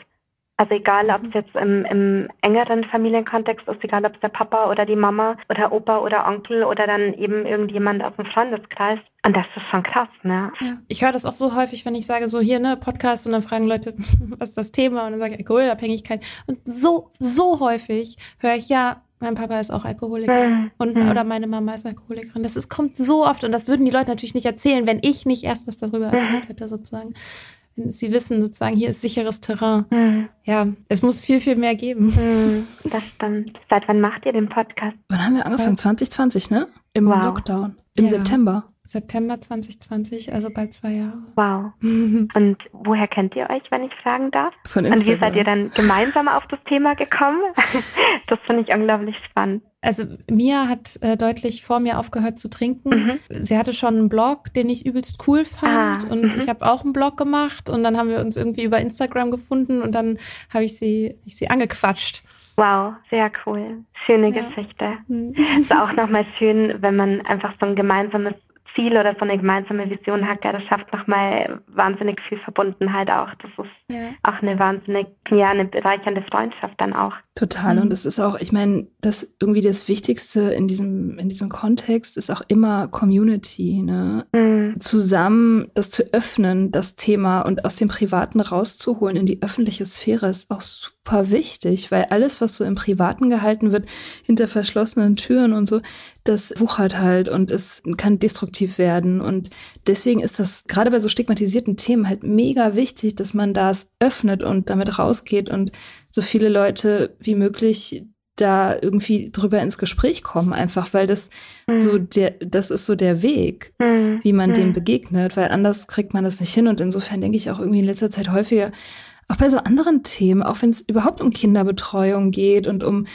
Also egal, ob es jetzt im, im engeren Familienkontext ist, egal ob es der Papa oder die Mama oder Opa oder Onkel oder dann eben irgendjemand aus dem Freundeskreis. Und das ist schon krass, ne?
Ja. Ich höre das auch so häufig, wenn ich sage, so hier, ne, Podcast und dann fragen Leute, was ist das Thema? Und dann sage ich Alkoholabhängigkeit. Und so, so häufig höre ich, ja, mein Papa ist auch Alkoholiker mhm. und mhm. oder meine Mama ist Alkoholikerin. Das ist, kommt so oft und das würden die Leute natürlich nicht erzählen, wenn ich nicht erst was darüber erzählt mhm. hätte, sozusagen sie wissen sozusagen, hier ist sicheres Terrain. Mhm. Ja, es muss viel, viel mehr geben. Mhm,
das stimmt. Seit wann macht ihr den Podcast?
Wann haben wir angefangen? 2020, ne? Im wow. Lockdown. Im ja. September.
September 2020, also bald zwei Jahre.
Wow. Und woher kennt ihr euch, wenn ich fragen darf?
Von Instagram.
Und wie seid ihr dann gemeinsam auf das Thema gekommen? das finde ich unglaublich spannend.
Also Mia hat äh, deutlich vor mir aufgehört zu trinken. Mhm. Sie hatte schon einen Blog, den ich übelst cool fand ah, und mhm. ich habe auch einen Blog gemacht und dann haben wir uns irgendwie über Instagram gefunden und dann habe ich sie, ich sie angequatscht.
Wow, sehr cool. Schöne ja. Geschichte. Mhm. Ist auch nochmal schön, wenn man einfach so ein gemeinsames Ziel oder so eine gemeinsame Vision hat, ja, das schafft nochmal wahnsinnig viel Verbundenheit auch. Das ist ja. auch eine wahnsinnig, ja, eine bereichernde Freundschaft dann auch.
Total. Mhm. Und es ist auch, ich meine, das irgendwie das Wichtigste in diesem, in diesem Kontext ist auch immer Community, ne? Mhm. Zusammen das zu öffnen, das Thema und aus dem Privaten rauszuholen in die öffentliche Sphäre ist auch super wichtig, weil alles, was so im Privaten gehalten wird, hinter verschlossenen Türen und so, das wuchert halt und es kann destruktiv werden. Und deswegen ist das gerade bei so stigmatisierten Themen halt mega wichtig, dass man das öffnet und damit rausgeht und so viele Leute wie möglich da irgendwie drüber ins Gespräch kommen, einfach weil das mhm. so der, das ist so der Weg, mhm. wie man mhm. dem begegnet, weil anders kriegt man das nicht hin. Und insofern denke ich auch irgendwie in letzter Zeit häufiger, auch bei so anderen Themen, auch wenn es überhaupt um Kinderbetreuung geht und um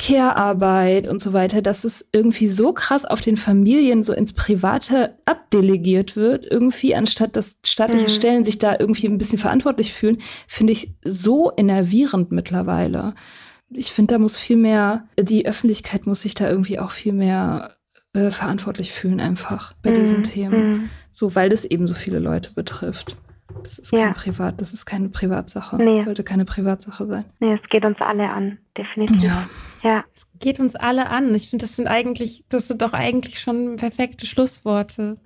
Care-Arbeit und so weiter, dass es irgendwie so krass auf den Familien so ins Private abdelegiert wird, irgendwie, anstatt dass staatliche mhm. Stellen sich da irgendwie ein bisschen verantwortlich fühlen, finde ich so enervierend mittlerweile. Ich finde, da muss viel mehr, die Öffentlichkeit muss sich da irgendwie auch viel mehr äh, verantwortlich fühlen, einfach bei mhm. diesen Themen. Mhm. So, weil das eben so viele Leute betrifft. Das ist kein ja. Privat, das ist keine Privatsache. Nee. Sollte keine Privatsache sein.
Nee, es geht uns alle an, definitiv.
Ja. Ja. Es geht uns alle an. Ich finde, das sind eigentlich, das sind doch eigentlich schon perfekte Schlussworte.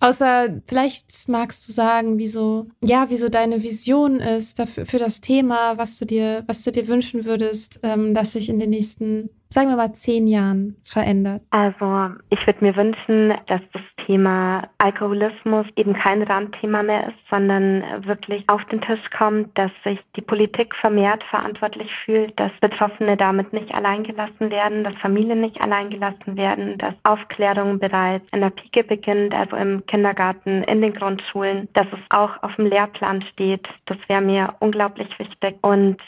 Außer vielleicht magst du sagen, wieso, ja, wieso deine Vision ist dafür, für das Thema, was du dir, was du dir wünschen würdest, ähm, dass sich in den nächsten sagen wir mal, zehn Jahren verändert?
Also ich würde mir wünschen, dass das Thema Alkoholismus eben kein Randthema mehr ist, sondern wirklich auf den Tisch kommt, dass sich die Politik vermehrt verantwortlich fühlt, dass Betroffene damit nicht alleingelassen werden, dass Familien nicht alleingelassen werden, dass Aufklärung bereits in der Pike beginnt, also im Kindergarten, in den Grundschulen, dass es auch auf dem Lehrplan steht. Das wäre mir unglaublich wichtig. Und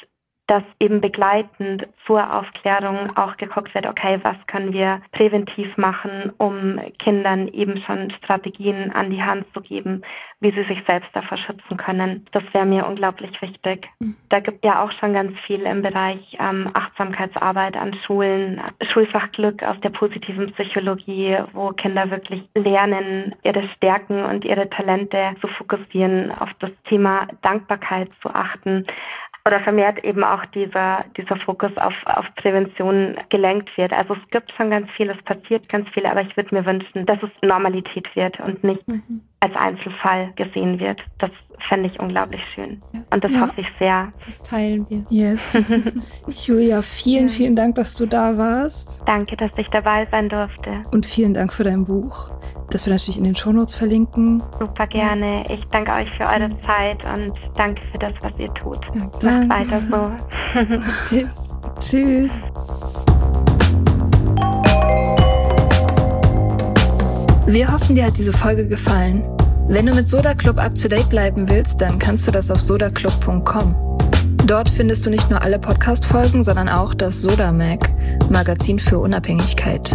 dass eben begleitend zur Aufklärung auch geguckt wird, okay, was können wir präventiv machen, um Kindern eben schon Strategien an die Hand zu geben, wie sie sich selbst davor schützen können. Das wäre mir unglaublich wichtig. Mhm. Da gibt ja auch schon ganz viel im Bereich ähm, Achtsamkeitsarbeit an Schulen, Schulfach Glück aus der positiven Psychologie, wo Kinder wirklich lernen, ihre Stärken und ihre Talente zu fokussieren, auf das Thema Dankbarkeit zu achten oder vermehrt eben auch dieser, dieser Fokus auf, auf Prävention gelenkt wird. Also es gibt schon ganz viel, es passiert ganz viel, aber ich würde mir wünschen, dass es Normalität wird und nicht mhm. als Einzelfall gesehen wird. Das fände ich unglaublich schön. Ja. Und das ja. hoffe ich sehr.
Das teilen wir.
Yes. Julia, vielen, ja. vielen Dank, dass du da warst.
Danke, dass ich dabei sein durfte.
Und vielen Dank für dein Buch das wir natürlich in den Shownotes verlinken.
Super gerne. Ich danke euch für eure Zeit und danke für das, was ihr tut. Ja, Macht weiter so.
Tschüss. Tschüss. Wir hoffen, dir hat diese Folge gefallen. Wenn du mit Soda Club up to date bleiben willst, dann kannst du das auf sodaclub.com. Dort findest du nicht nur alle Podcast-Folgen, sondern auch das Soda Mag, Magazin für Unabhängigkeit.